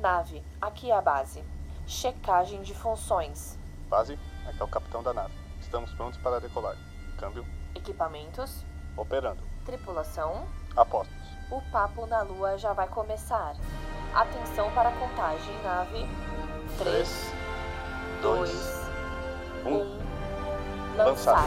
Nave, aqui é a base. Checagem de funções. Base, aqui é o capitão da nave. Estamos prontos para decolar. Câmbio. Equipamentos. Operando. Tripulação. Apostos. O papo na lua já vai começar. Atenção para a contagem, nave. 3, 2, 1. Lançar.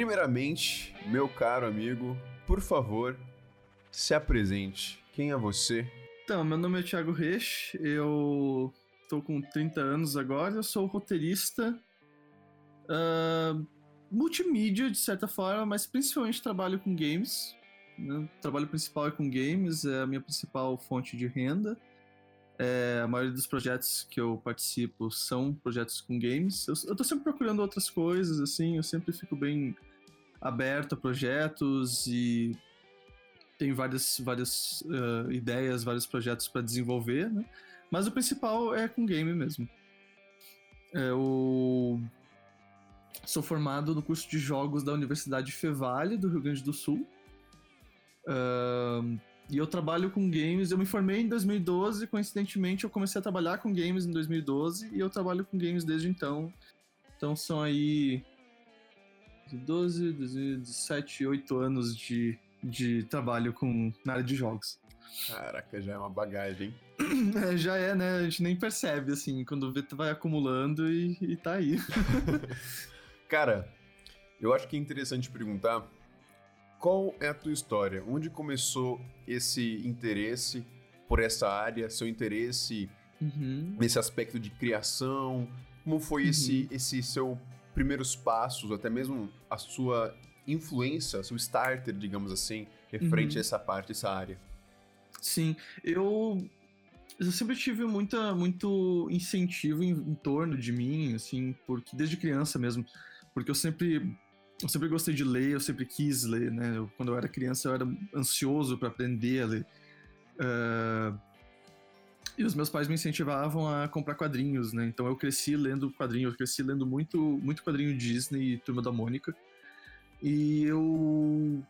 Primeiramente, meu caro amigo, por favor, se apresente. Quem é você? Então, meu nome é Thiago Reich, eu tô com 30 anos agora, eu sou roteirista, uh, multimídia de certa forma, mas principalmente trabalho com games. Né? O trabalho principal é com games, é a minha principal fonte de renda. É, a maioria dos projetos que eu participo são projetos com games. Eu, eu tô sempre procurando outras coisas, assim, eu sempre fico bem aberto a projetos e tenho várias, várias uh, ideias, vários projetos para desenvolver, né? Mas o principal é com game mesmo. Eu sou formado no curso de jogos da Universidade Fevale, do Rio Grande do Sul. Uh, e eu trabalho com games. Eu me formei em 2012, coincidentemente eu comecei a trabalhar com games em 2012 e eu trabalho com games desde então. Então são aí 12, 17, 8 anos de, de trabalho com, na área de jogos. Caraca, já é uma bagagem. É, já é, né? A gente nem percebe, assim, quando vê, vai acumulando e, e tá aí. Cara, eu acho que é interessante perguntar qual é a tua história? Onde começou esse interesse por essa área? Seu interesse uhum. nesse aspecto de criação? Como foi uhum. esse, esse seu primeiros passos, até mesmo a sua influência, seu starter, digamos assim, referente uhum. a essa parte, essa área? Sim, eu eu sempre tive muita, muito incentivo em, em, torno de mim, assim, porque desde criança mesmo, porque eu sempre eu sempre gostei de ler, eu sempre quis ler, né? Eu, quando eu era criança, eu era ansioso para aprender a ler. Uh, e os meus pais me incentivavam a comprar quadrinhos, né? Então eu cresci lendo quadrinhos, eu cresci lendo muito, muito quadrinho Disney e Turma da Mônica. E eu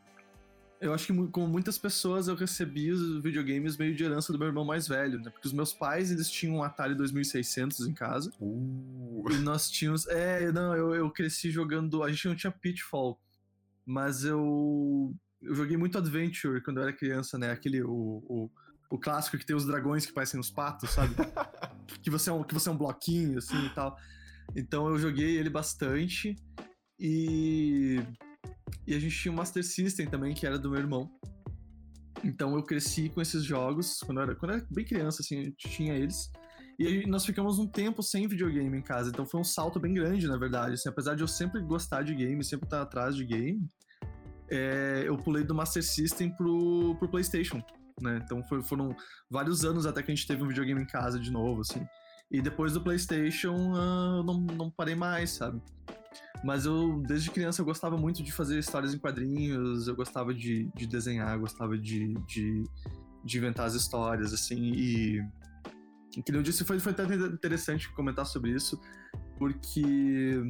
eu acho que como muitas pessoas eu recebi os videogames meio de herança do meu irmão mais velho, né? Porque os meus pais eles tinham um Atari 2600 em casa. Uh. E nós tínhamos, é, não, eu, eu cresci jogando, a gente não tinha Pitfall, mas eu eu joguei muito Adventure quando eu era criança, né? Aquele o, o, o clássico que tem os dragões que parecem os patos, sabe? que você é um que você é um bloquinho assim e tal. Então eu joguei ele bastante e e a gente tinha o Master System também, que era do meu irmão. Então eu cresci com esses jogos, quando eu era, quando eu era bem criança, assim, a gente tinha eles. E aí nós ficamos um tempo sem videogame em casa, então foi um salto bem grande, na verdade. Assim, apesar de eu sempre gostar de game, sempre estar atrás de game, é, eu pulei do Master System pro, pro PlayStation, né? Então foi, foram vários anos até que a gente teve um videogame em casa de novo, assim. E depois do PlayStation, uh, não, não parei mais, sabe? Mas eu, desde criança, eu gostava muito de fazer histórias em quadrinhos, eu gostava de, de desenhar, gostava de, de, de, inventar as histórias, assim, e. E que eu disse, foi, foi até interessante comentar sobre isso, porque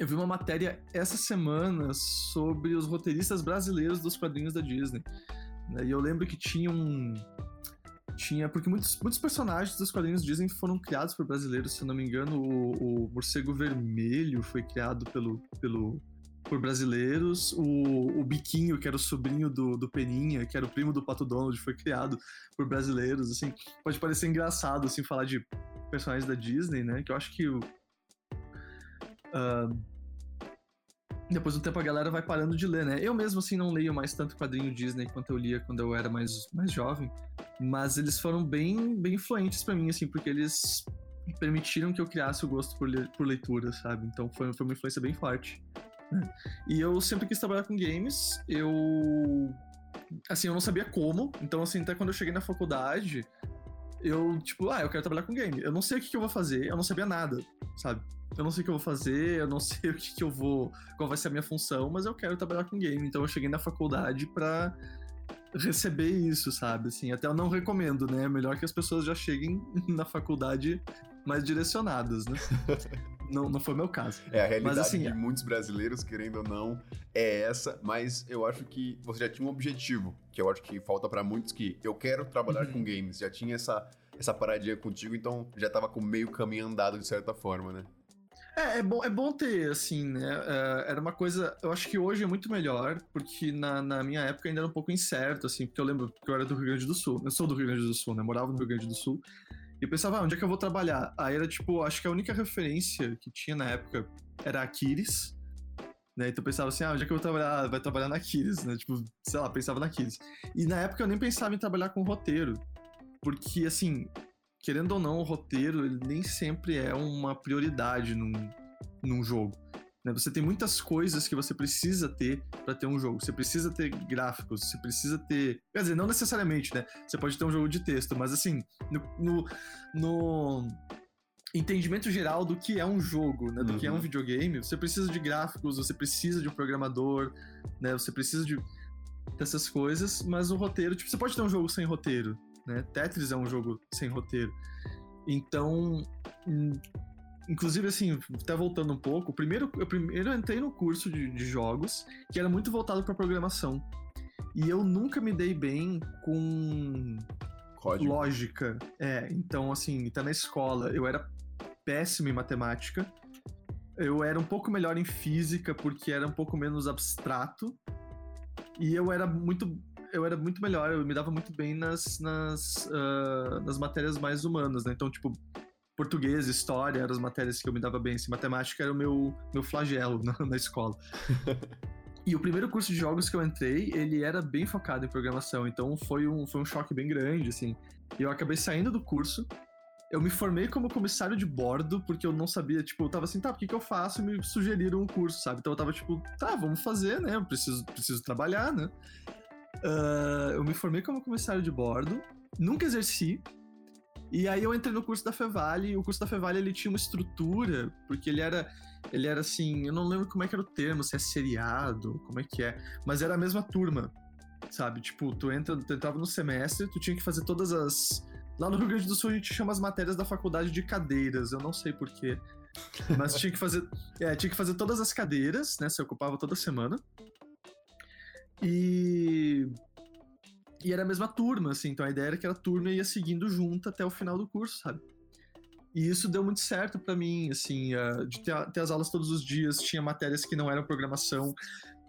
eu vi uma matéria essa semana sobre os roteiristas brasileiros dos quadrinhos da Disney. Né? E eu lembro que tinha um, tinha. Porque muitos, muitos personagens dos quadrinhos Disney foram criados por brasileiros, se não me engano, o, o Morcego Vermelho foi criado pelo, pelo, por brasileiros, o, o Biquinho, que era o sobrinho do, do Peninha, que era o primo do Pato Donald, foi criado por brasileiros, assim. Pode parecer engraçado, assim, falar de personagens da Disney, né? Que eu acho que. Uh, depois do tempo a galera vai parando de ler, né? Eu mesmo, assim, não leio mais tanto quadrinho Disney quanto eu lia quando eu era mais, mais jovem. Mas eles foram bem, bem influentes para mim, assim, porque eles permitiram que eu criasse o gosto por, le por leitura, sabe? Então foi, foi uma influência bem forte. Né? E eu sempre quis trabalhar com games. Eu. Assim, eu não sabia como. Então, assim, até quando eu cheguei na faculdade, eu, tipo, ah, eu quero trabalhar com game. Eu não sei o que, que eu vou fazer, eu não sabia nada sabe? Eu não sei o que eu vou fazer, eu não sei o que, que eu vou. qual vai ser a minha função, mas eu quero trabalhar com game. Então eu cheguei na faculdade pra receber isso, sabe? Assim, até eu não recomendo, né? É melhor que as pessoas já cheguem na faculdade mais direcionadas, né? não, não foi meu caso. É, a realidade Mas, assim, de muitos brasileiros, querendo ou não, é essa, mas eu acho que você já tinha um objetivo, que eu acho que falta pra muitos, que eu quero trabalhar Uhum. com games, já tinha essa, essa paradinha contigo, então já tava com meio caminho andado de certa forma, né? É, é bom, é bom ter, assim, né? é, era uma coisa. Eu acho que hoje é muito melhor, porque na, na minha época ainda era um pouco incerto, assim, porque eu lembro que eu era do Rio Grande do Sul. Eu sou do Rio Grande do Sul, né? Morava no Rio Grande do Sul. E eu pensava, ah, onde é que eu vou trabalhar? Aí era tipo, acho que a única referência que tinha na época era a Aquiles. Né? Então eu pensava assim, ah, onde é que eu vou trabalhar? Ah, vai trabalhar na Aquiles, né? Tipo, sei lá, pensava na Aquiles. E na época eu nem pensava em trabalhar com roteiro. Porque, assim, querendo ou não, o roteiro ele nem sempre é uma prioridade num, num jogo. né? Você tem muitas coisas que você precisa ter para ter um jogo. Você precisa ter gráficos, você precisa ter. Quer dizer, não necessariamente, né? Você pode ter um jogo de texto, mas assim, no, no, no entendimento geral do que é um jogo, né? Do que é um Uhum. videogame, você precisa de gráficos, você precisa de um programador, né? Você precisa de dessas coisas, mas o roteiro, tipo, você pode ter um jogo sem roteiro, né? Tetris é um jogo sem roteiro. Então, hum, inclusive assim, até voltando um pouco, primeiro, eu primeiro entrei no curso de, de jogos que era muito voltado para programação. E eu nunca me dei bem com Código. lógica. É, então assim, tá na escola, eu era péssimo em matemática. Eu era um pouco melhor em física porque era um pouco menos abstrato. E eu era muito eu era muito melhor, eu me dava muito bem nas nas, ah, nas matérias mais humanas, né? Então, tipo, português, história eram as matérias que eu me dava bem, assim, matemática era o meu meu flagelo na, na escola. E o primeiro curso de jogos que eu entrei, ele era bem focado em programação, então foi um, foi um choque bem grande, assim. E eu acabei saindo do curso, eu me formei como comissário de bordo, porque eu não sabia, tipo, eu tava assim, tá, o que que eu faço? E me sugeriram um curso, sabe? Então eu tava tipo, tá, vamos fazer, né? Eu preciso, preciso trabalhar, né? Ah, eu me formei como comissário de bordo, nunca exerci, e aí eu entrei no curso da Fevale, e o curso da Fevale ele tinha uma estrutura, porque ele era ele era assim, eu não lembro como é que era o termo, se é seriado, como é que é, mas era a mesma turma, sabe? Tipo, tu entra, tu entrava no semestre, tu tinha que fazer todas as Lá no Rio Grande do Sul a gente chama as matérias da faculdade de cadeiras, eu não sei porquê. Mas tinha que fazer. É, tinha que fazer todas as cadeiras, né? Você ocupava toda semana. E. E era a mesma turma, assim. Então a ideia era que a turma ia seguindo junto até o final do curso, sabe? E isso deu muito certo pra mim, assim, ah, de ter, ter as aulas todos os dias, tinha matérias que não eram programação.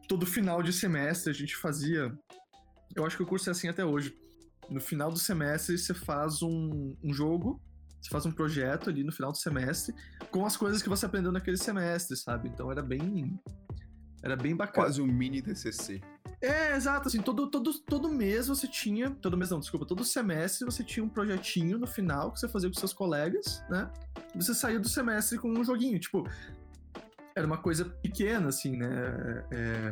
Todo final de semestre a gente fazia. Eu acho que o curso é assim até hoje. No final do semestre você faz um, um jogo, você faz um projeto ali no final do semestre, com as coisas que você aprendeu naquele semestre, sabe? Então era bem. Era bem bacana. Quase um mini TCC. É, exato, assim, todo, todo, todo mês você tinha, todo mês não, desculpa, todo semestre você tinha um projetinho no final que você fazia com seus colegas, né? Você saía do semestre com um joguinho, tipo, era uma coisa pequena, assim, né? É,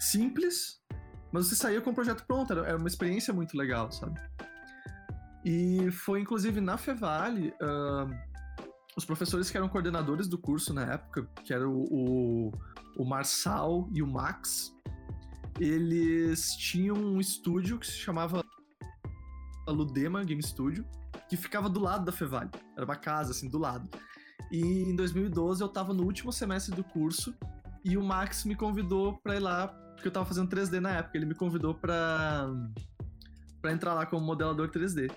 simples, mas você saía com o projeto pronto, era, uma experiência muito legal, sabe? E foi inclusive na Fevale, ah, os professores que eram coordenadores do curso na época, que era o, o, o Marçal e o Max, eles tinham um estúdio que se chamava Ludema Game Studio, que ficava do lado da Fevale. Era uma casa, assim, do lado. E em 2012 eu tava no último semestre do curso e o Max me convidou pra ir lá, porque eu tava fazendo 3D na época. Ele me convidou pra, pra entrar lá como modelador 3D.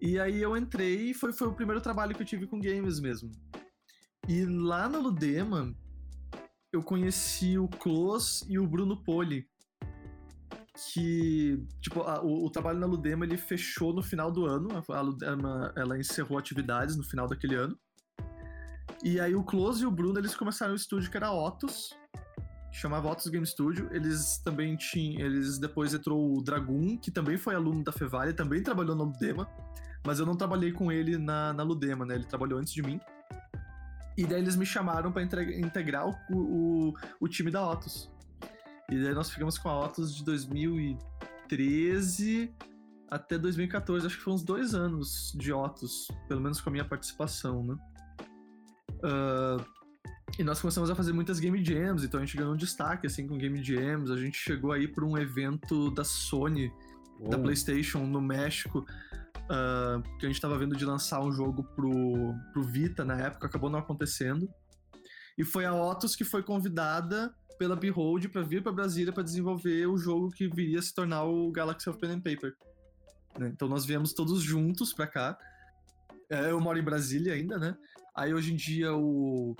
E aí eu entrei e foi, foi o primeiro trabalho que eu tive com games mesmo. E lá na Ludema, eu conheci o Close e o Bruno Poli. Que, tipo, a- o, o trabalho na Ludema ele fechou no final do ano. A Ludema ela encerrou atividades no final daquele ano. E aí o Close e o Bruno eles começaram um estúdio que era a Otus, que chamava Otus Game Studio. Eles também tinham. Eles depois entrou o Dragoon, que também foi aluno da Fevale, também trabalhou na Ludema. Mas eu não trabalhei com ele na, na Ludema, né? Ele trabalhou antes de mim. E daí eles me chamaram entre- integrar o, o, o time da Otus. E daí nós ficamos com a Otus de 2013 até 2014. Acho que foi uns dois anos de Otus, pelo menos com a minha participação, né? Uh, e nós começamos a fazer muitas game jams, então a gente ganhou um destaque assim com game jams. A gente chegou aí para um evento da Sony, da PlayStation no México, uh, que a gente estava vendo de lançar um jogo pro, pro Vita na época, acabou não acontecendo. E foi a Otus que foi convidada pela Behold para vir para Brasília para desenvolver o jogo que viria a se tornar o Galaxy of Pen and Paper. Né? Então nós viemos todos juntos para cá. É, eu moro em Brasília ainda, né? Aí hoje em dia o,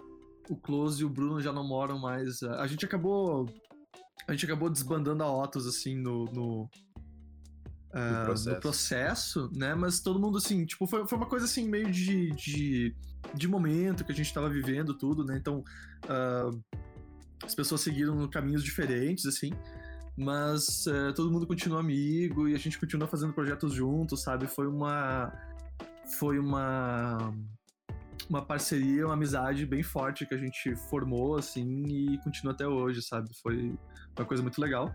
o Close e o Bruno já não moram mais. A gente acabou. A gente acabou desbandando a Otus, assim, no. no Uh, processo. no processo, né? Mas todo mundo, assim, tipo, foi, foi uma coisa assim, meio de, de, de momento que a gente tava vivendo tudo, né? Então, uh, as pessoas seguiram caminhos diferentes, assim. Mas uh, todo mundo continua amigo e a gente continua fazendo projetos juntos, sabe? Foi uma. Foi uma uma parceria, uma amizade bem forte que a gente formou, assim, e continua até hoje, sabe? Foi uma coisa muito legal.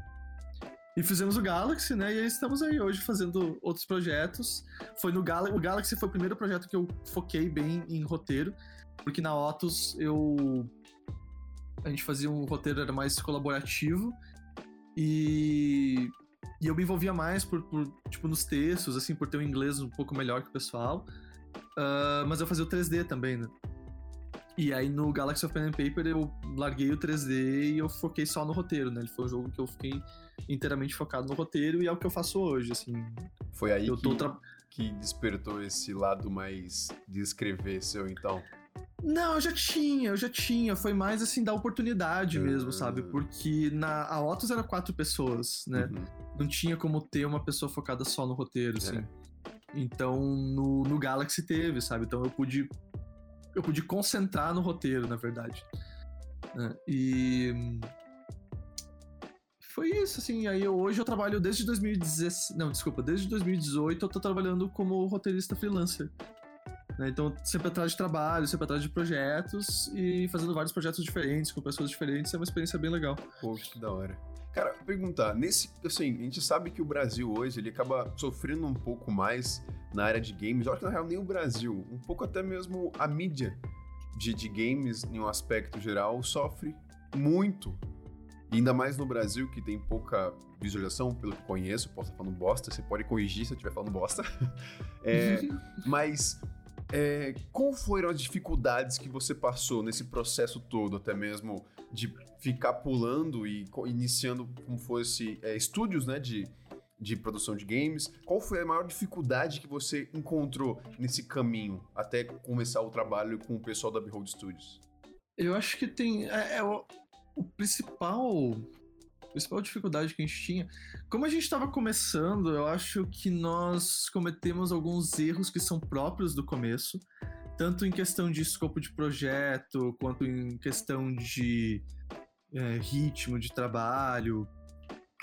E fizemos o Galaxy, né? E aí estamos aí hoje fazendo outros projetos. Foi no Gal o Galaxy foi o primeiro projeto que eu foquei bem em roteiro, porque na Otus eu a gente fazia um roteiro era mais colaborativo e e eu me envolvia mais por, por tipo nos textos, assim, por ter um inglês um pouco melhor que o pessoal. Uh, mas eu fazia o 3D também, né? E aí no Galaxy of Pen and Paper eu larguei o 3D e eu foquei só no roteiro, né? Ele foi um jogo que eu fiquei inteiramente focado no roteiro e é o que eu faço hoje, assim. Foi aí que, tra... que despertou esse lado mais de escrever seu, então? Não, eu já tinha, eu já tinha. Foi mais assim da oportunidade mesmo, sabe? Ah. Porque na a Otus era quatro pessoas, né? Uhum. Não tinha como ter uma pessoa focada só no roteiro, assim. É. Então, no, no Galaxy teve, sabe? Então eu pude eu pude concentrar no roteiro, na verdade. É, e foi isso, assim. Aí hoje eu trabalho desde 2016. Não, desculpa, desde 2018 eu tô trabalhando como roteirista freelancer. Né? Então, sempre atrás de trabalho, sempre atrás de projetos e fazendo vários projetos diferentes, com pessoas diferentes, é uma experiência bem legal. Poxa, que da hora. Cara, perguntar, nesse, assim, a gente sabe que o Brasil hoje, ele acaba sofrendo um pouco mais na área de games, eu acho que na real nem o Brasil, um pouco até mesmo a mídia de, de games, em um aspecto geral, sofre muito. E ainda mais no Brasil, que tem pouca visualização, pelo que conheço, posso estar falando bosta, você pode corrigir se eu estiver falando bosta. é, mas é, qual foram as dificuldades que você passou nesse processo todo, até mesmo de ficar pulando e iniciando como fosse é, estúdios, né, de, de produção de games. Qual foi a maior dificuldade que você encontrou nesse caminho até começar o trabalho com o pessoal da Behold Studios? Eu acho que tem é, é o, o, principal a principal dificuldade que a gente tinha. Como a gente estava começando, eu acho que nós cometemos alguns erros que são próprios do começo, tanto em questão de escopo de projeto, quanto em questão de é, ritmo de trabalho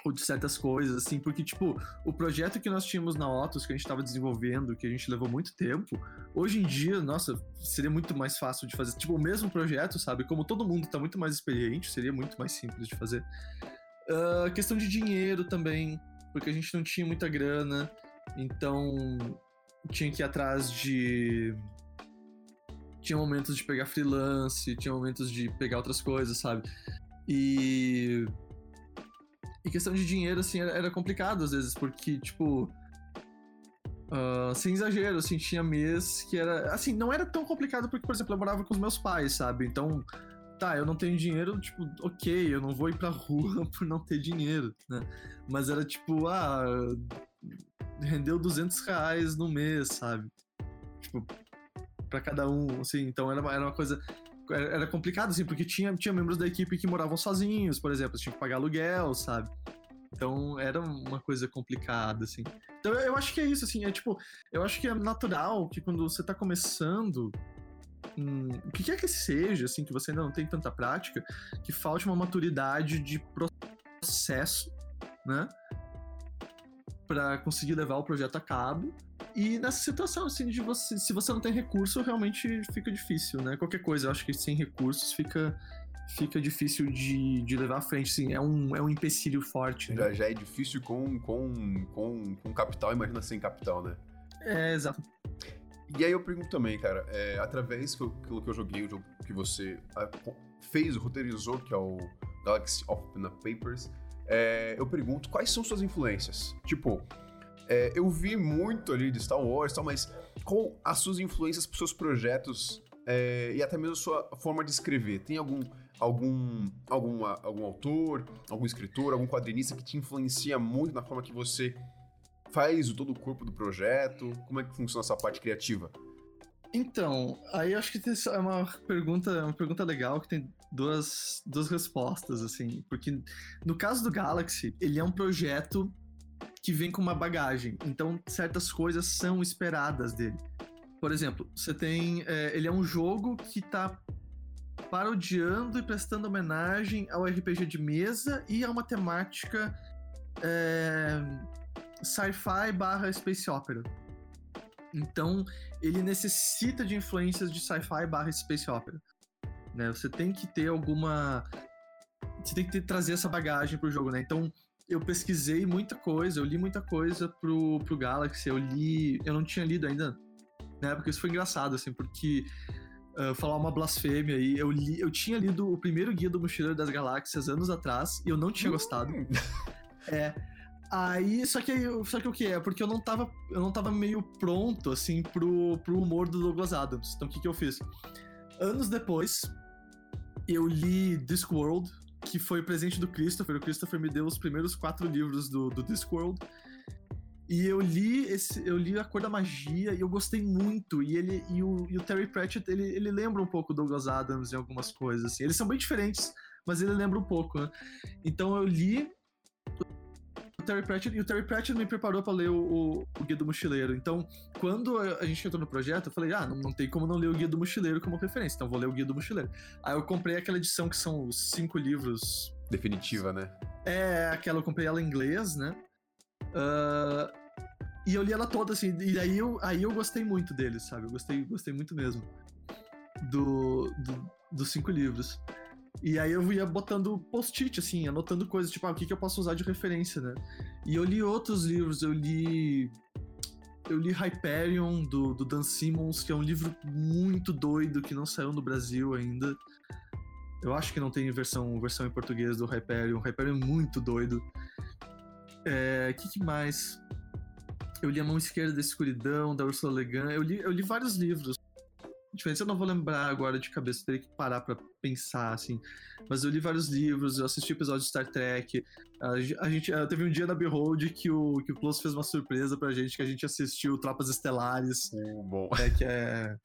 ou de certas coisas, assim, porque, tipo, o projeto que nós tínhamos na Otus, que a gente estava desenvolvendo, que a gente levou muito tempo, hoje em dia, nossa, seria muito mais fácil de fazer. Tipo, o mesmo projeto, sabe? Como todo mundo está muito mais experiente, seria muito mais simples de fazer. Uh, questão de dinheiro também, porque a gente não tinha muita grana, então tinha que ir atrás de. Tinha momentos de pegar freelance, tinha momentos de pegar outras coisas, sabe? E. E questão de dinheiro, assim, era, era complicado às vezes, porque, tipo. Uh, sem exagero, assim, tinha mês que era. Assim, não era tão complicado porque, por exemplo, eu morava com os meus pais, sabe? Então, tá, eu não tenho dinheiro, tipo, ok, eu não vou ir pra rua por não ter dinheiro, né? Mas era tipo, ah, rendeu 200 reais no mês, sabe? Tipo, pra cada um, assim, então era, era uma coisa era complicado, assim, porque tinha, tinha membros da equipe que moravam sozinhos, por exemplo, tinha que pagar aluguel, sabe? Então era uma coisa complicada, assim. Então eu acho que é isso, assim, é tipo, eu acho que é natural que quando você tá começando, hum, o que quer que seja, assim, que você ainda não tem tanta prática, que falte uma maturidade de processo, né? Para conseguir levar o projeto a cabo e nessa situação, assim, de você, se você não tem recurso, realmente fica difícil, né? Qualquer coisa, eu acho que sem recursos fica, fica difícil de, de levar à frente, sim. É um, é um empecilho forte. Né? Já, já é difícil com, com, com, com capital, imagina sem capital, né? É, exato. E aí eu pergunto também, cara, é, através do que, que eu joguei, o jogo que você fez, roteirizou, que é o Galaxy of Pena Papers, é, eu pergunto quais são suas influências? Tipo, é, eu vi muito ali de Star Wars e tal, mas qual as suas influências para seus projetos é, e até mesmo a sua forma de escrever? Tem algum, algum, algum, algum autor, algum escritor, algum quadrinista que te influencia muito na forma que você faz o todo o corpo do projeto? Como é que funciona essa parte criativa? Então, aí acho que é uma pergunta, uma pergunta legal que tem duas, duas respostas, assim. Porque no caso do Galaxy, ele é um projeto que vem com uma bagagem. Então, certas coisas são esperadas dele. Por exemplo, você tem. É, ele é um jogo que tá parodiando e prestando homenagem ao RPG de mesa e a uma temática é, sci-fi barra space opera. Então, ele necessita de influências de sci-fi barra space opera. Né? Você tem que ter alguma. Você tem que ter, trazer essa bagagem pro jogo, né? Então, eu pesquisei muita coisa, eu li muita coisa pro, pro Galaxy, eu li. Eu não tinha lido ainda na época, isso foi engraçado, assim, porque. Uh, falar uma blasfêmia aí, eu, li, eu tinha lido o primeiro guia do Mochileiro das Galáxias anos atrás e eu não tinha gostado. Hum. é. Aí, só que, só que o que é? Porque eu não tava, eu não tava meio pronto, assim, pro, pro humor do Douglas Adams. Então, o que que eu fiz? Anos depois, eu li Discworld, que foi presente do Christopher. O Christopher me deu os primeiros quatro livros do, do Discworld. E eu li esse, eu li A Cor da Magia e eu gostei muito. E ele e o, e o Terry Pratchett, ele, ele lembra um pouco Douglas Adams em algumas coisas assim. Eles são bem diferentes, mas ele lembra um pouco, né? Então eu li Terry Pratchett, e o Terry Pratchett me preparou para ler o, o, o, Guia do Mochileiro. Então, quando a gente entrou no projeto, eu falei, ah, não, não, tem como não ler o Guia do Mochileiro como referência, então vou ler o Guia do Mochileiro. Aí eu comprei aquela edição que são os cinco livros. Definitiva, né? É, aquela eu comprei ela em inglês, né? Uh, e eu li ela toda, assim, e aí eu, aí eu gostei muito deles, sabe? Eu gostei, gostei muito mesmo do, do dos cinco livros. E aí eu ia botando post-it, assim, anotando coisas, tipo, ah, o que, que eu posso usar de referência, né? E eu li outros livros, eu li. Eu li Hyperion, do, do Dan Simmons, que é um livro muito doido, que não saiu no Brasil ainda. Eu acho que não tem versão, versão em português do Hyperion. Hyperion é muito doido. O é, que, que mais? Eu li A Mão Esquerda da Escuridão, da Ursula Le Guin. Eu li, eu li vários livros diferentes. Eu não vou lembrar agora de cabeça, teria que parar para pensar, assim. Mas eu li vários livros, eu assisti episódios de Star Trek. A, gente teve um dia na Behold que o, que o Close fez uma surpresa pra gente, que a gente assistiu Tropas Estelares. Uh, bom. Né, que, é,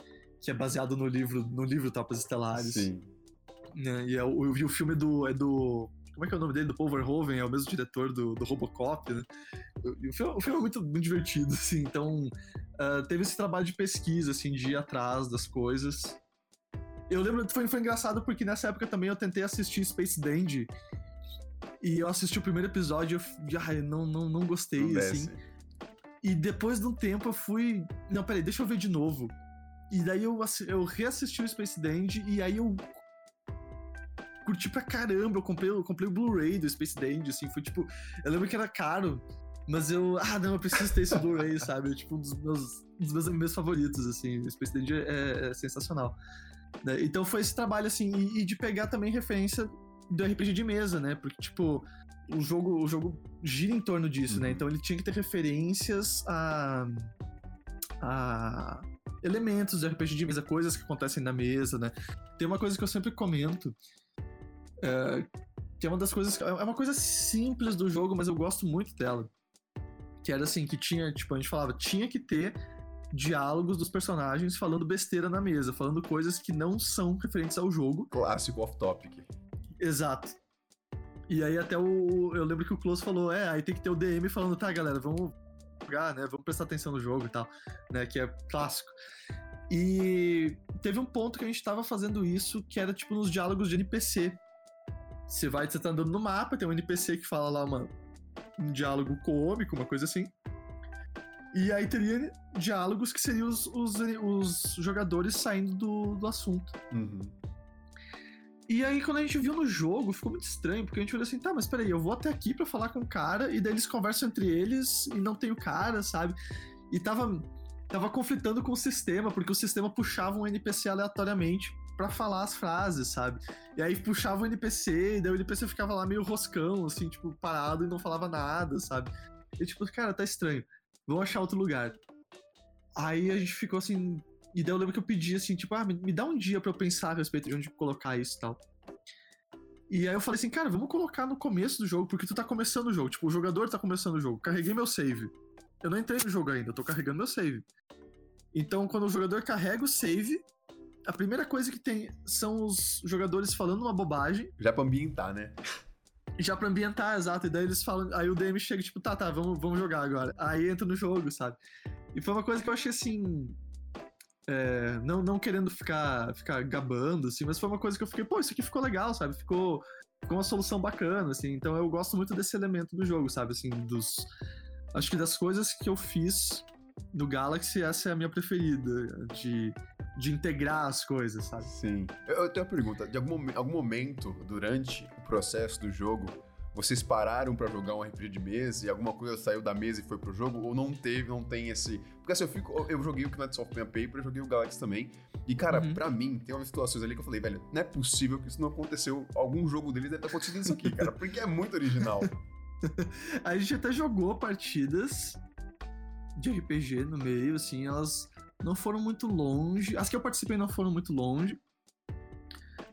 que é baseado no livro, no livro Tropas Estelares. Sim. Né, e, é, o, e o filme do, é do como é que é o nome dele? Do Paul Verhoeven, é o mesmo diretor do, do Robocop, né? O, filme, o filme é muito, muito divertido, assim, então uh, teve esse trabalho de pesquisa, assim, de ir atrás das coisas. Eu lembro que foi, foi engraçado porque nessa época também eu tentei assistir Space Dandy e eu assisti o primeiro episódio e eu, ah, não, não, não gostei, não assim. E depois de um tempo eu fui. Não, peraí, deixa eu ver de novo. E daí eu, eu reassisti o Space Dandy e aí eu curti pra caramba. Eu comprei, eu comprei o Blu-ray do Space Dandy, assim, foi tipo. Eu lembro que era caro, mas eu. Ah, não, eu preciso ter esse Blu-ray, sabe? É tipo um dos meus, um dos meus animes favoritos, assim. O Space Dandy é, é sensacional. Né? Então foi esse trabalho, assim, e, e de pegar também referência do RPG de mesa, né? Porque, tipo, o jogo, o jogo gira em torno disso, né? uhum. né? Então ele tinha que ter referências a. a elementos de RPG de mesa, coisas que acontecem na mesa, né? Tem uma coisa que eu sempre comento, é, que é uma das coisas. É uma coisa simples do jogo, mas eu gosto muito dela. Que era assim, que tinha, tipo, a gente falava, tinha que ter diálogos dos personagens falando besteira na mesa, falando coisas que não são referentes ao jogo. Clássico off-topic. Exato. E aí até o. Eu lembro que o Close falou, é, aí tem que ter o DM falando, tá, galera, vamos jogar, né? Vamos prestar atenção no jogo e tal, né? Que é clássico. E teve um ponto que a gente tava fazendo isso, que era tipo nos diálogos de NPC. Você vai, você tá andando no mapa, tem um NPC que fala lá uma, um diálogo cômico, uma coisa assim. E aí teria diálogos que seriam os, os, os jogadores saindo do, do assunto. Uhum. E aí, quando a gente viu no jogo, ficou muito estranho, porque a gente olhou assim, tá, mas peraí, eu vou até aqui para falar com o cara, e daí eles conversam entre eles e não tem o cara, sabe? E tava. tava conflitando com o sistema, porque o sistema puxava um NPC aleatoriamente para falar as frases, sabe? E aí puxava o NPC, e daí o NPC ficava lá meio roscão, assim, tipo, parado e não falava nada, sabe? E tipo, cara, tá estranho. Vamos achar outro lugar. Aí a gente ficou assim. E daí eu lembro que eu pedi assim, tipo, ah, me, me dá um dia para eu pensar a respeito de onde colocar isso e tal. E aí eu falei assim, cara, vamos colocar no começo do jogo, porque tu tá começando o jogo. Tipo, o jogador tá começando o jogo. Carreguei meu save. Eu não entrei no jogo ainda, eu tô carregando meu save. Então, quando o jogador carrega o save, a primeira coisa que tem são os jogadores falando uma bobagem. Já pra ambientar, né? Já pra ambientar, exato. E daí eles falam. Aí o DM chega, tipo, tá, tá, vamos, vamos jogar agora. Aí entra no jogo, sabe? E foi uma coisa que eu achei assim. É, não, não querendo ficar, ficar gabando, assim, mas foi uma coisa que eu fiquei, pô, isso aqui ficou legal, sabe? Ficou, ficou uma solução bacana, assim. Então eu gosto muito desse elemento do jogo, sabe? Assim, dos. Acho que das coisas que eu fiz do Galaxy, essa é a minha preferida, de, de integrar as coisas, sabe? Sim. Eu, eu tenho uma pergunta: de algum, algum momento durante o processo do jogo, vocês pararam para jogar um RPG de mesa e alguma coisa saiu da mesa e foi pro jogo? Ou não teve, não tem esse. Porque assim, eu fico. Eu joguei o Knights of Paper, eu joguei o Galaxy também. E, cara, uhum. pra mim, tem umas situações ali que eu falei, velho, não é possível que isso não aconteceu. Algum jogo deles deve ter acontecido isso aqui, cara, porque é muito original. a gente até jogou partidas de RPG no meio, assim, elas não foram muito longe. As que eu participei não foram muito longe.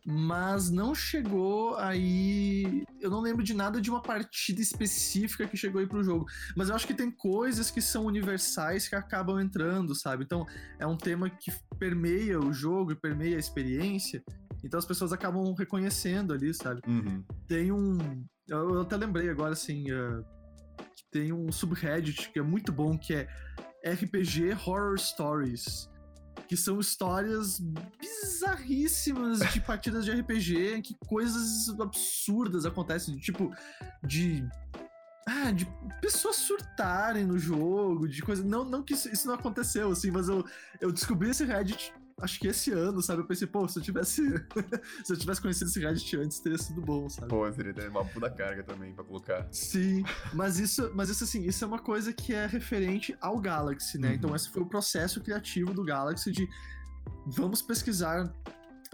Mas não chegou aí. Eu não lembro de nada de uma partida específica que chegou aí pro jogo. Mas eu acho que tem coisas que são universais que acabam entrando, sabe? Então é um tema que permeia o jogo e permeia a experiência. Então as pessoas acabam reconhecendo ali, sabe? Uhum. Tem um. Eu, até lembrei agora, assim. Uh, tem um subreddit que é muito bom, que é RPG Horror Stories que são histórias bizarríssimas de partidas de RPG, em que coisas absurdas acontecem, tipo, de. Ah, de pessoas surtarem no jogo, de coisa. Não, não que isso, isso não aconteceu, assim, mas eu, eu descobri esse Reddit acho que esse ano, sabe? Eu pensei, pô, se eu tivesse. se eu tivesse conhecido esse Reddit antes, teria sido bom, sabe? Pô, seria ter uma puta carga também pra colocar. Sim, mas isso, mas isso assim, isso é uma coisa que é referente ao Galaxy, né? Uhum. Então esse foi o processo criativo do Galaxy de vamos pesquisar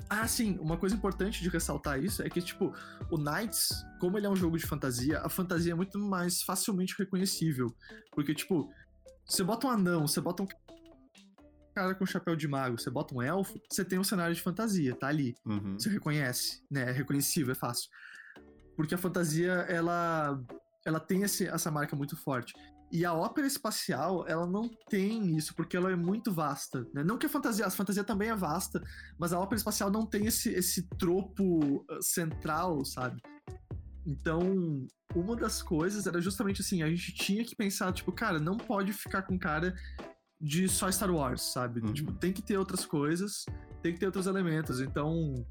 ah, sim, uma coisa importante de ressaltar isso é que, tipo, o Knights, como ele é um jogo de fantasia, a fantasia é muito mais facilmente reconhecível. Porque, tipo, você bota um anão, você bota um cara com chapéu de mago, você bota um elfo, você tem um cenário de fantasia, tá ali. Uhum. Você reconhece, né? É reconhecível, é fácil. Porque a fantasia, ela, ela tem esse, essa marca muito forte. E a ópera espacial, ela não tem isso, porque ela é muito vasta. Né? Não que a fantasia, a fantasia também é vasta, mas a ópera espacial não tem esse, esse tropo ah, central, sabe? Então, uma das coisas era justamente assim, a gente tinha que pensar, tipo, cara, não pode ficar com cara de só Star Wars, sabe? Uhum. Tipo, tem que ter outras coisas, tem que ter outros elementos. Então,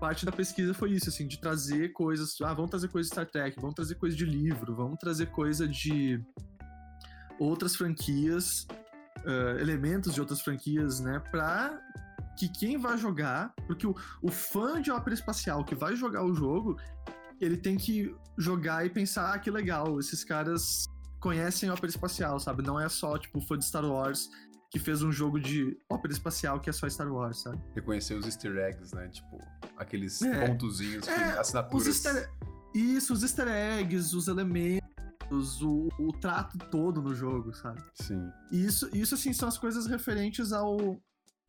parte da pesquisa foi isso, assim, de trazer coisas. Ah, vamos trazer coisas de Star Trek, vamos trazer coisa de livro, vamos trazer coisa de outras franquias, uh, elementos de outras franquias, né? Pra que quem vai jogar, porque o, o fã de ópera espacial que vai jogar o jogo, ele tem que jogar e pensar, ah, que legal, esses caras conhecem ópera espacial, sabe? Não é só, tipo, fã de Star Wars que fez um jogo de ópera espacial que é só Star Wars, sabe? Reconhecer os easter eggs, né? Tipo, aqueles é. pontozinhos, é, assinaturas. Os easter... Isso, os easter eggs, os elementos, o, o trato todo no jogo, sabe? Sim. E isso, isso, assim, são as coisas referentes ao,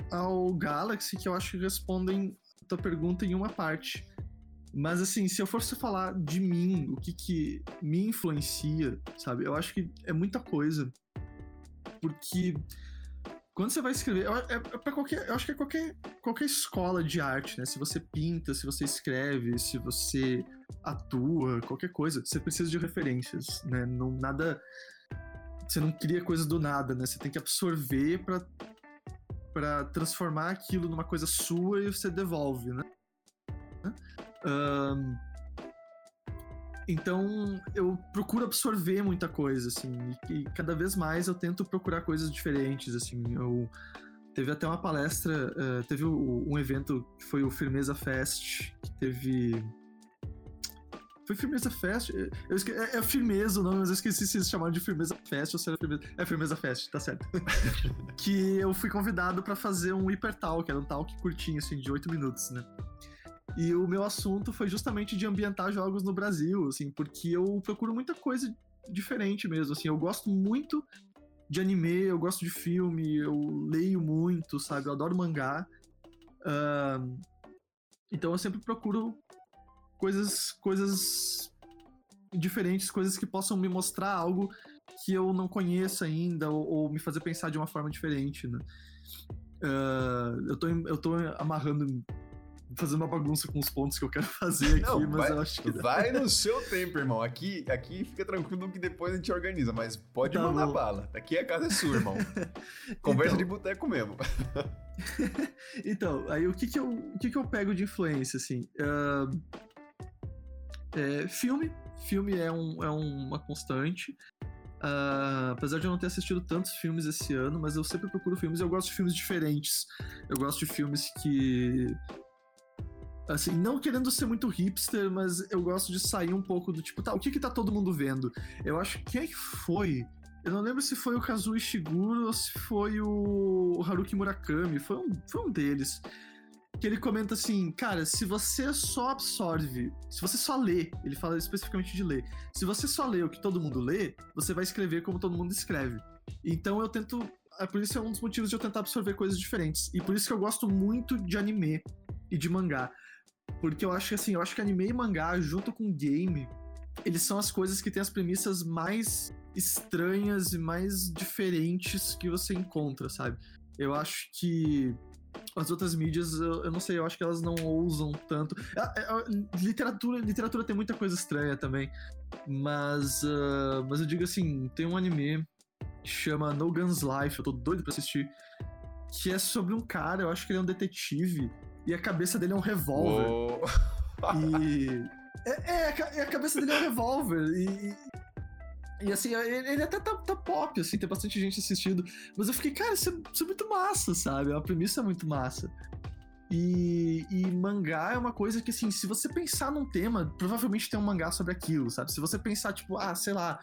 ao Galaxy que eu acho que respondem a tua pergunta em uma parte. Mas assim, se eu fosse falar de mim, o que que me influencia, sabe? Eu acho que é muita coisa. Porque quando você vai escrever, é, é para qualquer, eu acho que é qualquer, qualquer escola de arte, né? Se você pinta, se você escreve, se você atua, qualquer coisa, você precisa de referências, né? Não nada você não cria coisas do nada, né? Você tem que absorver para para transformar aquilo numa coisa sua e você devolve, né? Um, então eu procuro absorver muita coisa, assim, e, cada vez mais eu tento procurar coisas diferentes, assim. Eu teve até uma palestra, uh, teve um evento que foi o Firmeza Fest, que teve Foi Firmeza Fest? Eu esque... é, é Firmeza o nome, mas eu esqueci se eles chamaram de Firmeza Fest ou se era Firmeza. É Firmeza Fest, tá certo. que eu fui convidado para fazer um hiper talk, era um talk curtinho, assim, de 8 minutos, né? E o meu assunto foi justamente de ambientar jogos no Brasil, assim, porque eu procuro muita coisa diferente mesmo, assim, eu gosto muito de anime, eu gosto de filme, eu leio muito, sabe? Eu adoro mangá. Uh, então eu sempre procuro coisas, coisas diferentes, coisas que possam me mostrar algo que eu não conheço ainda, ou, ou me fazer pensar de uma forma diferente, né? Uh, eu, tô, eu tô amarrando fazendo uma bagunça com os pontos que eu quero fazer aqui, Não, mas vai, eu acho que. Dá. Vai no seu tempo, irmão. Aqui, aqui fica tranquilo que depois a gente organiza, mas pode Tá mandar bom. bala. Aqui a casa é sua, irmão. Conversa Então. de boteco mesmo. então, aí o que que eu, o que que eu pego de influência, assim? Ah, é, filme. Filme é, um, é uma constante. Ah, apesar de eu não ter assistido tantos filmes esse ano, mas eu sempre procuro filmes e eu gosto de filmes diferentes. Eu gosto de filmes que. Assim, não querendo ser muito hipster, mas eu gosto de sair um pouco do tipo, tá, o que que tá todo mundo vendo? Eu acho que é que foi? Eu não lembro se foi o Kazuo Ishiguro ou se foi o Haruki Murakami. Foi um, foi um deles. Que ele comenta assim, cara, se você só absorve, se você só lê, ele fala especificamente de ler, se você só lê o que todo mundo lê, você vai escrever como todo mundo escreve. Então eu tento. é Por isso é um dos motivos de eu tentar absorver coisas diferentes. E por isso que eu gosto muito de anime e de mangá. Porque eu acho que assim, eu acho que anime e mangá, junto com game, eles são as coisas que têm as premissas mais estranhas e mais diferentes que você encontra, sabe? Eu acho que as outras mídias, eu, eu não sei, eu acho que elas não ousam tanto. A- a- a literatura, literatura tem muita coisa estranha também, mas, ah, mas eu digo assim, tem um anime que chama No Guns Life, eu tô doido pra assistir, que é sobre um cara, eu acho que ele é um detetive, e a cabeça dele é um revólver. Ô, E. É, é, a ca- é, a cabeça dele é um revólver. E. e- assim, ele, ele até tá, tá pop, assim, tem bastante gente assistindo. Mas eu fiquei, cara, isso é, isso é muito massa, sabe? A premissa é muito massa. E, e mangá é uma coisa que, assim, se você pensar num tema, provavelmente tem um mangá sobre aquilo, sabe? Se você pensar, tipo, ah, sei lá,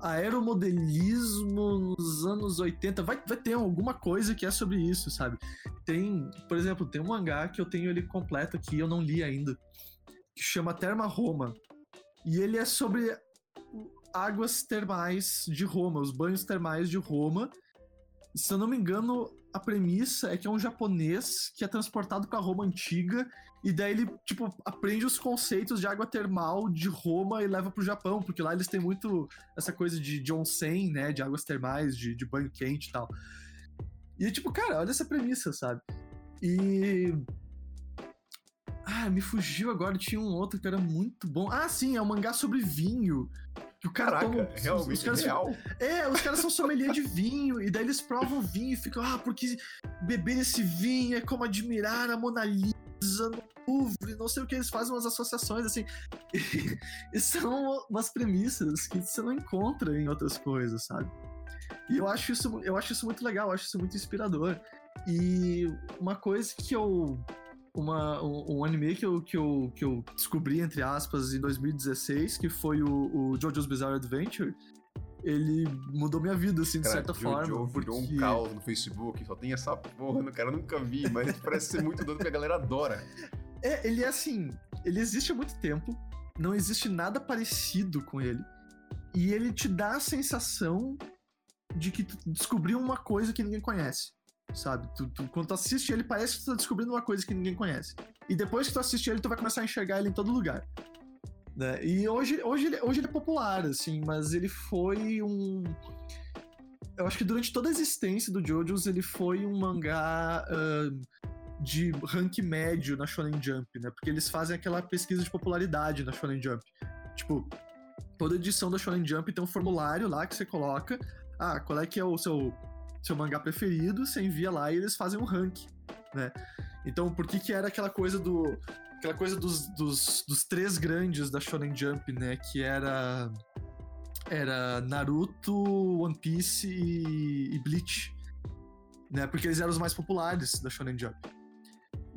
aeromodelismo nos anos 80, vai, vai ter alguma coisa que é sobre isso, sabe? Tem, por exemplo, tem um mangá que eu tenho ele completo aqui, eu não li ainda, que chama Terma Roma. E ele é sobre águas termais de Roma, os banhos termais de Roma. Se eu não me engano, a premissa é que é um japonês que é transportado para Roma antiga e daí ele, tipo, aprende os conceitos de água termal de Roma e leva pro Japão, porque lá eles têm muito essa coisa de, de onsen, né, de águas termais, de, de banho quente e tal. E, tipo, cara, olha essa premissa, sabe? E ah, me fugiu agora, tinha um outro que era muito bom. Ah, sim, é um mangá sobre vinho. Que o cara Caraca, toma- os- realmente os caras real. é, os caras são sommelier de vinho, e daí eles provam o vinho e ficam, ah, porque beber esse vinho é como admirar a Mona Lisa no Louvre, não sei o que, eles fazem umas associações, assim. E, são umas premissas que você não encontra em outras coisas, sabe? E eu acho isso, eu acho isso muito legal, eu acho isso muito inspirador. E uma coisa que eu. Uma, um, um anime que eu, que, eu, que eu descobri, entre aspas, em 2016, que foi o, o JoJo's Bizarre Adventure, ele mudou minha vida, assim, de Cara, certa Jojo forma. virou Porque... um caos no Facebook, só tem essa porra, no cara eu nunca vi, mas parece ser muito doido porque a galera adora. É, ele é assim, ele existe há muito tempo, não existe nada parecido com ele. E ele te dá a sensação de que tu descobriu uma coisa que ninguém conhece. Sabe? Tu, tu- quando tu assiste ele, parece que tu tá descobrindo uma coisa que ninguém conhece. E depois que tu assiste ele, tu vai começar a enxergar ele em todo lugar. Né? E hoje, hoje, ele, hoje ele é popular, assim, mas ele foi um. Eu acho que durante toda a existência do JoJo's, ele foi um mangá ahn, de rank médio na Shonen Jump, né? Porque eles fazem aquela pesquisa de popularidade na Shonen Jump. Tipo, toda edição da Shonen Jump tem um formulário lá que você coloca. Ah, qual é que é o seu, seu mangá preferido? Você envia lá e eles fazem um rank, né? Então, por que que era aquela coisa do... Aquela coisa dos, dos, dos três grandes da Shonen Jump, né? Que era... Era Naruto, One Piece e, e Bleach. Né? Porque eles eram os mais populares da Shonen Jump.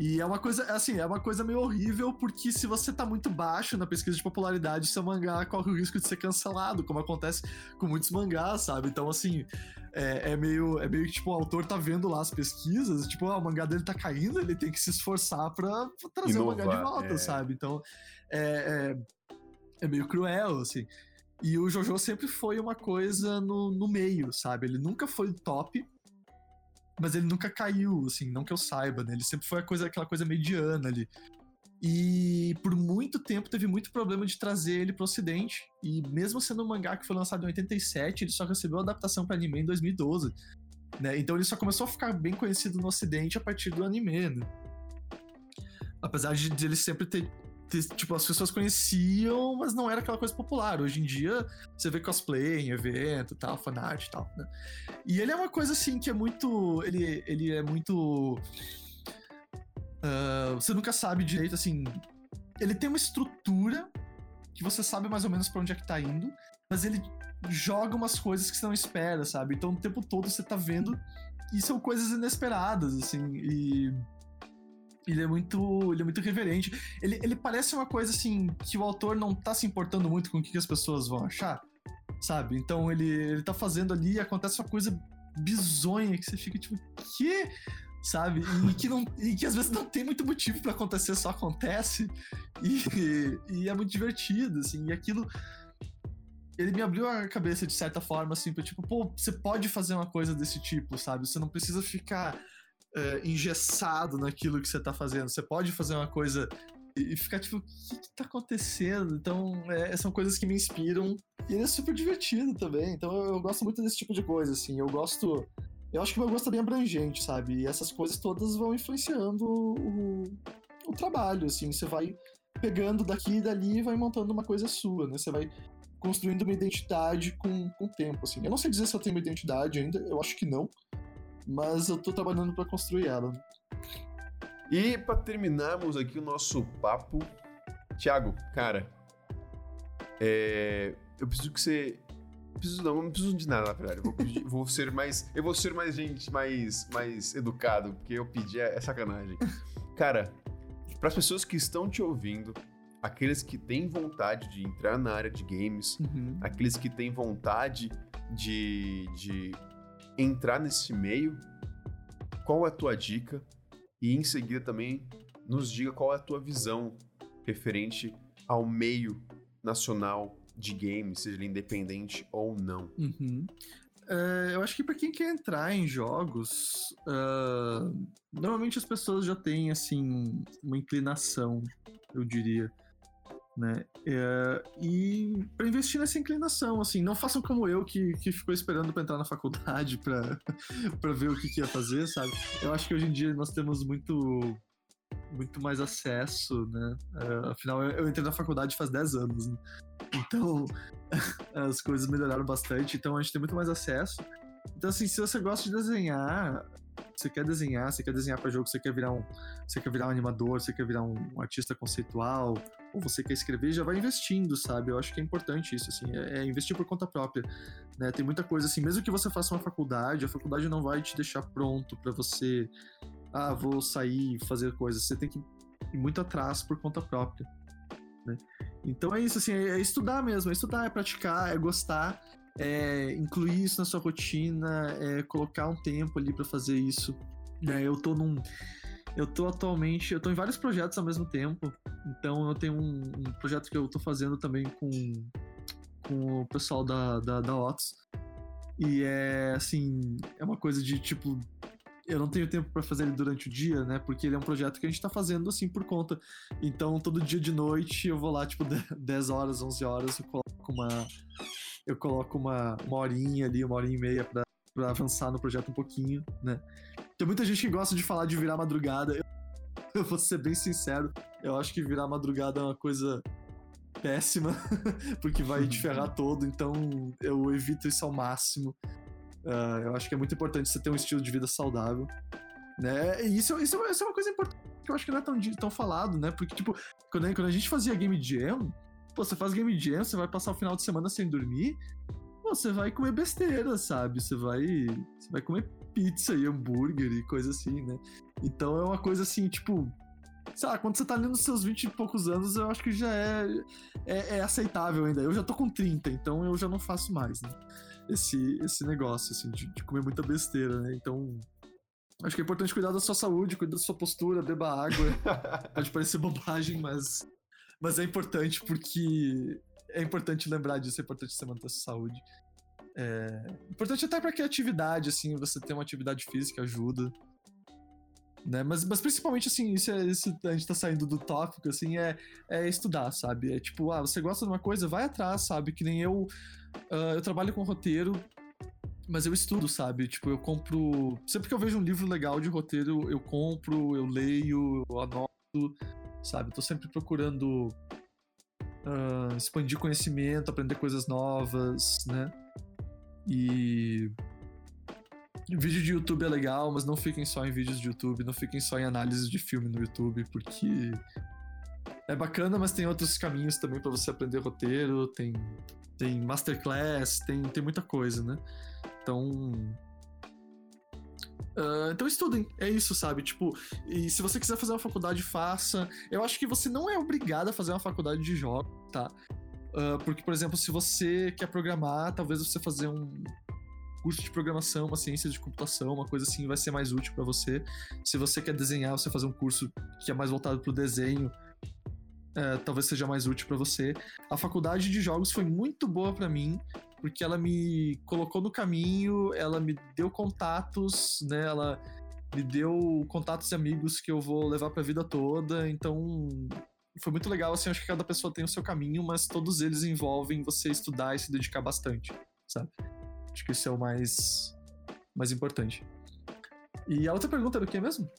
E é uma coisa, assim, é uma coisa meio horrível, porque se você tá muito baixo na pesquisa de popularidade, seu mangá corre o risco de ser cancelado, como acontece com muitos mangás, sabe? Então, assim, é, é meio, é meio que, tipo, o autor tá vendo lá as pesquisas, tipo, ah, o mangá dele tá caindo, ele tem que se esforçar pra, trazer Inovar, o mangá de volta, é... sabe? Então, é, é, é meio cruel, assim. E o Jojo sempre foi uma coisa no, no meio, sabe? Ele nunca foi top, mas ele nunca caiu, assim, não que eu saiba, né? Ele sempre foi coisa, aquela coisa mediana ali. E por muito tempo teve muito problema de trazer ele pro ocidente. E mesmo sendo um mangá que foi lançado em 87, ele só recebeu adaptação para anime em 2012. Né? Então ele só começou a ficar bem conhecido no ocidente a partir do anime, né? Apesar de ele sempre ter tipo, as pessoas conheciam, mas não era aquela coisa popular. Hoje em dia, você vê cosplay em evento, tal, fanart e tal, né? E ele é uma coisa, assim, que é muito... Ele, ele é muito... Uh, você nunca sabe direito, assim... Ele tem uma estrutura que você sabe mais ou menos para onde é que tá indo, mas ele joga umas coisas que você não espera, sabe? Então, o tempo todo você tá vendo e são coisas inesperadas, assim, e ele é muito, ele é muito reverente. Ele, ele parece uma coisa assim que o autor não tá se importando muito com o que as pessoas vão achar, sabe? Então ele, ele tá fazendo ali e acontece uma coisa bizonha que você fica tipo, que? Sabe? E que, não, e que às vezes não tem muito motivo para acontecer, só acontece. E, e é muito divertido, assim. E aquilo ele me abriu a cabeça de certa forma, assim, pra tipo, pô, você pode fazer uma coisa desse tipo, sabe? Você não precisa ficar uh, engessado naquilo que você tá fazendo. Você pode fazer uma coisa e ficar tipo, o que, que tá acontecendo? Então, é, são coisas que me inspiram. E ele é super divertido também. Então, eu, eu, gosto muito desse tipo de coisa, assim. Eu gosto. Eu acho que o meu gosto é bem abrangente, sabe? E essas coisas todas vão influenciando o, o trabalho, assim. Você vai pegando daqui e dali e vai montando uma coisa sua, né? Você vai construindo uma identidade com, com o tempo, assim. Eu não sei dizer se eu tenho uma identidade ainda, eu acho que não mas eu tô trabalhando para construir ela. E para terminarmos aqui o nosso papo, Thiago, cara, é... eu preciso que você preciso não, não preciso de nada, na verdade. Vou, pedir, vou, ser mais, eu vou ser mais gente, mais, mais educado, porque eu pedi é, é sacanagem. Cara, para as pessoas que estão te ouvindo, aqueles que têm vontade de entrar na área de games, uhum. aqueles que têm vontade de, de entrar nesse meio, qual é a tua dica? E em seguida também nos diga qual é a tua visão referente ao meio nacional de games, seja ele independente ou não. Uhum. Uh, eu acho que para quem quer entrar em jogos, uh, normalmente as pessoas já têm assim uma inclinação, eu diria né? É, e para investir nessa inclinação, assim, não façam como eu que, que ficou esperando para entrar na faculdade para ver o que, que ia fazer, sabe? Eu acho que hoje em dia nós temos muito muito mais acesso, né? Uh, afinal, eu, eu entrei na faculdade faz 10 anos, né? Então, as coisas melhoraram bastante, então a gente tem muito mais acesso. Então, assim, se você gosta de desenhar, você quer desenhar, você quer desenhar para jogo, você quer virar um, você quer virar um animador, você quer virar um, um, artista conceitual, ou você quer escrever, já vai investindo, sabe? Eu acho que é importante isso, assim, é, é investir por conta própria, né? Tem muita coisa assim, mesmo que você faça uma faculdade, a faculdade não vai te deixar pronto para você, ah, vou sair e fazer coisas. Você tem que ir muito atrás por conta própria, né? Então é isso, assim, é, é estudar mesmo, é estudar, é praticar, é gostar é, incluir isso na sua rotina, é, colocar um tempo ali para fazer isso. É, eu tô num. Eu tô atualmente. Eu tô em vários projetos ao mesmo tempo. Então eu tenho um, um projeto que eu tô fazendo também com, com o pessoal da, da, da Otis. E é assim. É uma coisa de tipo. Eu não tenho tempo para fazer ele durante o dia, né? Porque ele é um projeto que a gente tá fazendo assim por conta. Então, todo dia de noite eu vou lá, tipo, 10 horas, 11 horas, eu coloco uma, eu coloco uma, uma horinha ali, uma horinha e meia pra, pra avançar no projeto um pouquinho, né? Tem muita gente que gosta de falar de virar madrugada. Eu, eu vou ser bem sincero, eu acho que virar madrugada é uma coisa péssima, porque vai te ferrar todo, então eu evito isso ao máximo. Uh, eu acho que é muito importante você ter um estilo de vida saudável. Né? E isso, isso, isso é uma coisa importante que eu acho que não é tão, tão falado, né? Porque, tipo, quando, quando a gente fazia Game Jam, Pô, você faz game jam, você vai passar o final de semana sem dormir, você vai comer besteira, sabe? Você vai, você vai comer pizza e hambúrguer e coisa assim, né? Então é uma coisa assim, tipo. Sei lá, quando você tá ali nos seus 20 e poucos anos, eu acho que já é, é, é aceitável ainda. Eu já tô com 30, então eu já não faço mais, né? Esse, esse negócio, assim, de, de comer muita besteira, né? Então, Acho que é importante cuidar da sua saúde, cuidar da sua postura, beba água. Pode parecer bobagem, mas, mas é importante porque é importante lembrar disso, é importante você manter a sua saúde. É importante até para criatividade, assim, você ter uma atividade física ajuda. Né? Mas, mas principalmente, assim, isso, é, isso a gente tá saindo do tópico, assim, é, é estudar, sabe? É tipo, ah, você gosta de uma coisa, vai atrás, sabe? Que nem eu, uh, eu trabalho com roteiro, mas eu estudo, sabe? Tipo, eu compro. Sempre que eu vejo um livro legal de roteiro, eu compro, eu leio, eu anoto, sabe? tô sempre procurando uh, expandir conhecimento, aprender coisas novas, né? E. Vídeo de YouTube é legal, mas não fiquem só em vídeos de YouTube, não fiquem só em análises de filme no YouTube, porque é bacana, mas tem outros caminhos também para você aprender roteiro, tem tem masterclass, tem, tem muita coisa, né? Então. Uh, então estudem, é isso, sabe? Tipo, e se você quiser fazer uma faculdade, faça. Eu acho que você não é obrigado a fazer uma faculdade de jogos, tá? Uh, porque, por exemplo, se você quer programar, talvez você fazer um curso de programação, uma ciência de computação, uma coisa assim, vai ser mais útil para você. Se você quer desenhar, você fazer um curso que é mais voltado para o desenho, uh, talvez seja mais útil para você. A faculdade de jogos foi muito boa para mim, porque ela me colocou no caminho, ela me deu contatos, né? Ela me deu contatos e amigos que eu vou levar para a vida toda. Então, foi muito legal, assim, acho que cada pessoa tem o seu caminho, mas todos eles envolvem você estudar e se dedicar bastante, sabe? Acho que isso é o mais mais importante. E a outra pergunta era o que mesmo?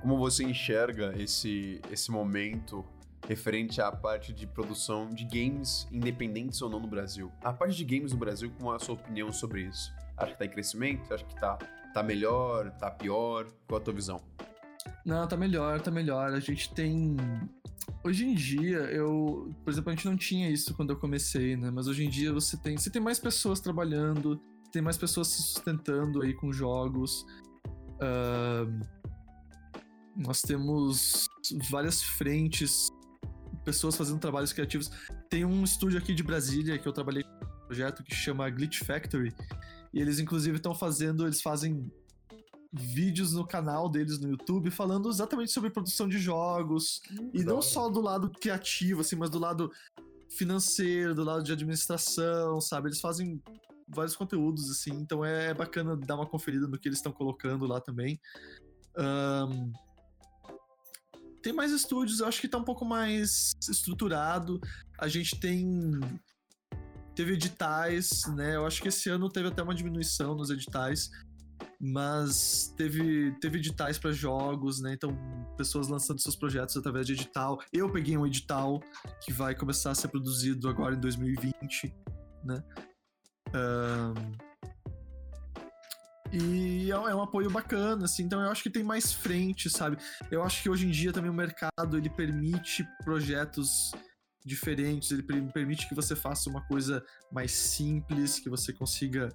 Como você enxerga esse esse momento referente à parte de produção de games independentes ou não no Brasil. A parte de games no Brasil, qual é a sua opinião sobre isso? Acha que tá em crescimento? Acha que tá, tá melhor? Tá pior? Qual a tua visão? Não, tá melhor, tá melhor. A gente tem. Hoje em dia, eu. Por exemplo, a gente não tinha isso quando eu comecei, né? Mas hoje em dia você tem. Você tem mais pessoas trabalhando, tem mais pessoas se sustentando aí com jogos. Uh, nós temos várias frentes pessoas fazendo trabalhos criativos. Tem um estúdio aqui de Brasília que eu trabalhei com um projeto que chama Glitch Factory. E eles, inclusive, estão fazendo. Eles fazem vídeos no canal deles no YouTube falando exatamente sobre produção de jogos. E não só do lado criativo, assim, mas do lado financeiro, do lado de administração, sabe? Eles fazem vários conteúdos, assim, então é bacana dar uma conferida no que eles estão colocando lá também. Um, tem mais estúdios, eu acho que tá um pouco mais estruturado. A gente tem. Teve editais, né? Eu acho que esse ano teve até uma diminuição nos editais. Mas teve, teve editais para jogos, né? Então, pessoas lançando seus projetos através de edital. Eu peguei um edital que vai começar a ser produzido agora em 2020, né? Um, e é, é um apoio bacana, assim, então eu acho que tem mais frente, sabe? Eu acho que hoje em dia também o mercado ele permite projetos diferentes, ele permite que você faça uma coisa mais simples, que você consiga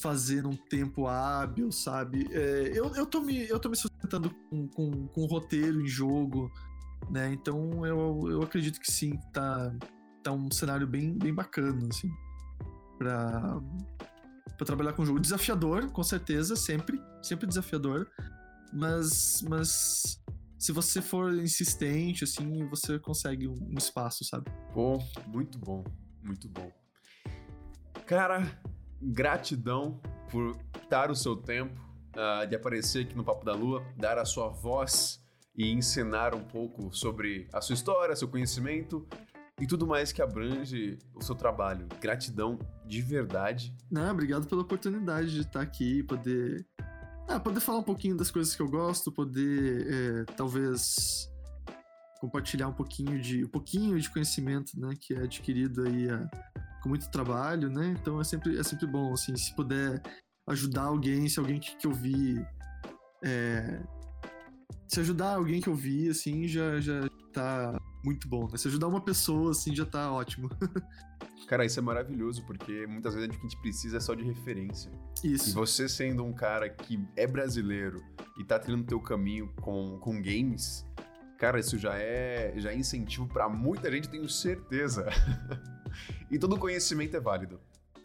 fazer num tempo hábil, sabe? É, eu, eu, tô me, eu tô me sustentando com, com, com roteiro em jogo, né? Então eu, eu acredito que sim, tá, tá um cenário bem, bem bacana, assim, pra, para trabalhar com jogo. Desafiador, com certeza, sempre. Sempre desafiador. Mas, mas se você for insistente, assim, você consegue um, espaço, sabe? Bom, muito bom, muito bom. Cara, gratidão por dar o seu tempo, uh, de aparecer aqui no Papo da Lua, dar a sua voz e ensinar um pouco sobre a sua história, seu conhecimento e tudo mais que abrange o seu trabalho. Gratidão de verdade. Não, obrigado pela oportunidade de estar aqui e poder. Ah, poder falar um pouquinho das coisas que eu gosto, poder é, talvez compartilhar um pouquinho de um pouquinho de conhecimento, né, que é adquirido aí a, com muito trabalho, né? Então é sempre é sempre bom assim, se puder ajudar alguém, se alguém que, que eu vi é, se ajudar alguém que eu vi assim, já já tá muito bom, né? Se ajudar uma pessoa, assim, já tá ótimo. Cara, isso é maravilhoso, porque muitas vezes o que a gente precisa é só de referência. Isso. E você sendo um cara que é brasileiro e tá trilhando teu caminho com, com games, cara, isso já é, já é incentivo para muita gente, tenho certeza. e todo conhecimento é válido.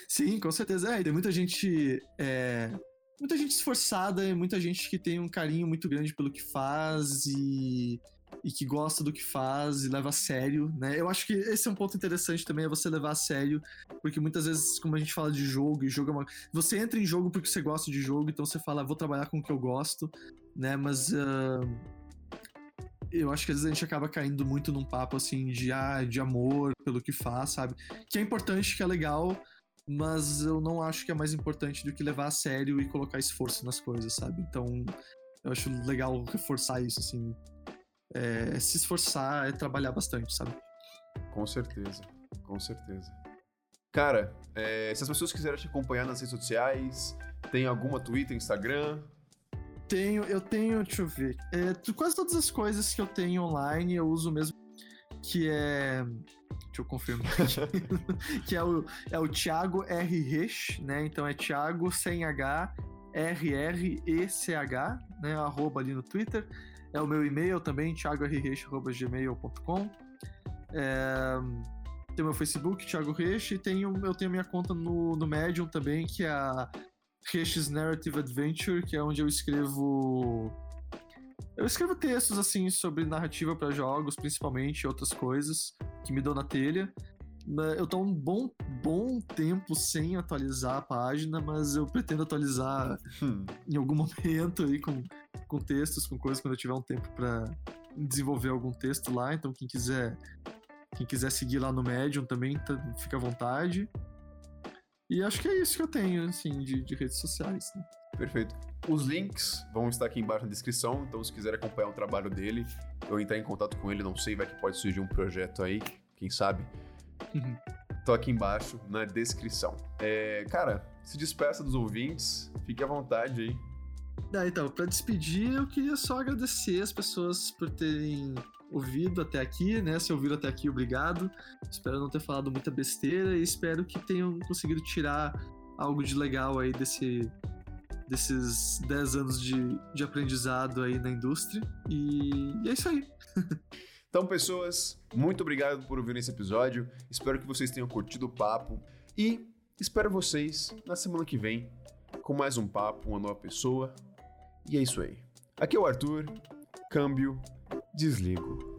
Sim, com certeza. É, tem muita gente. É, muita gente esforçada, muita gente que tem um carinho muito grande pelo que faz e e que gosta do que faz e leva a sério, né? Eu acho que esse é um ponto interessante também, é você levar a sério, porque muitas vezes, como a gente fala de jogo, e jogo é uma... Você entra em jogo porque você gosta de jogo, então você fala, vou trabalhar com o que eu gosto, né? Mas... Uh... Eu acho que às vezes a gente acaba caindo muito num papo assim de, ah, de amor pelo que faz, sabe? Que é importante, que é legal, mas eu não acho que é mais importante do que levar a sério e colocar esforço nas coisas, sabe? Então, eu acho legal reforçar isso, assim, é, se esforçar, é trabalhar bastante, sabe? Com certeza, com certeza. Cara, é, se as pessoas quiserem te acompanhar nas redes sociais, tem alguma Twitter, Instagram? Tenho, eu tenho, deixa eu ver. É, quase todas as coisas que eu tenho online eu uso mesmo, que é. Deixa eu confirmar aqui. que é o, é o Thiago R. Rech, né? Então é Thiago sem H, R R E C H, né? Arroba ali no Twitter. É o meu e-mail também, thiagorreche.gmail.com. É, tem o meu Facebook, Thiago Reche, e tenho, eu tenho minha conta no, no Medium também, que é a Reches Narrative Adventure, que é onde eu escrevo. Eu escrevo textos assim sobre narrativa para jogos, principalmente, outras coisas que me dão na telha. Eu tô um bom, bom tempo sem atualizar a página, mas eu pretendo atualizar hum. em algum momento aí com, com textos, com coisas, quando eu tiver um tempo para desenvolver algum texto lá. Então, quem quiser quem quiser seguir lá no Medium também, tá, fica à vontade. E acho que é isso que eu tenho, assim, de, de redes sociais. Né? Perfeito. Os links vão estar aqui embaixo na descrição, então se quiser acompanhar o trabalho dele, ou entrar em contato com ele, não sei, vai que pode surgir um projeto aí, quem sabe. Uhum. Tô aqui embaixo na descrição. É, cara, se despeça dos ouvintes, fique à vontade aí. Ah, então, para despedir, eu queria só agradecer as pessoas por terem ouvido até aqui, né? Se ouviram até aqui, obrigado. Espero não ter falado muita besteira e espero que tenham conseguido tirar algo de legal aí desse, desses 10 anos de, de aprendizado aí na indústria. E, e é isso aí. Então, pessoas, muito obrigado por ouvir esse episódio. Espero que vocês tenham curtido o papo e espero vocês na semana que vem com mais um papo, uma nova pessoa. E é isso aí. Aqui é o Arthur. Câmbio, desligo.